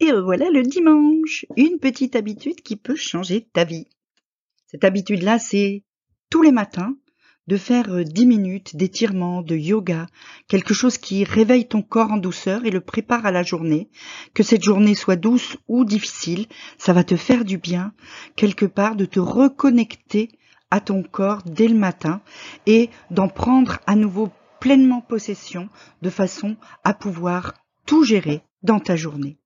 Et voilà le dimanche, une petite habitude qui peut changer ta vie. Cette habitude-là, c'est tous les matins de faire euh, 10 minutes d'étirement, de yoga, quelque chose qui réveille ton corps en douceur et le prépare à la journée. Que cette journée soit douce ou difficile, ça va te faire du bien, quelque part, de te reconnecter à ton corps dès le matin et d'en prendre à nouveau pleinement possession de façon à pouvoir tout gérer dans ta journée.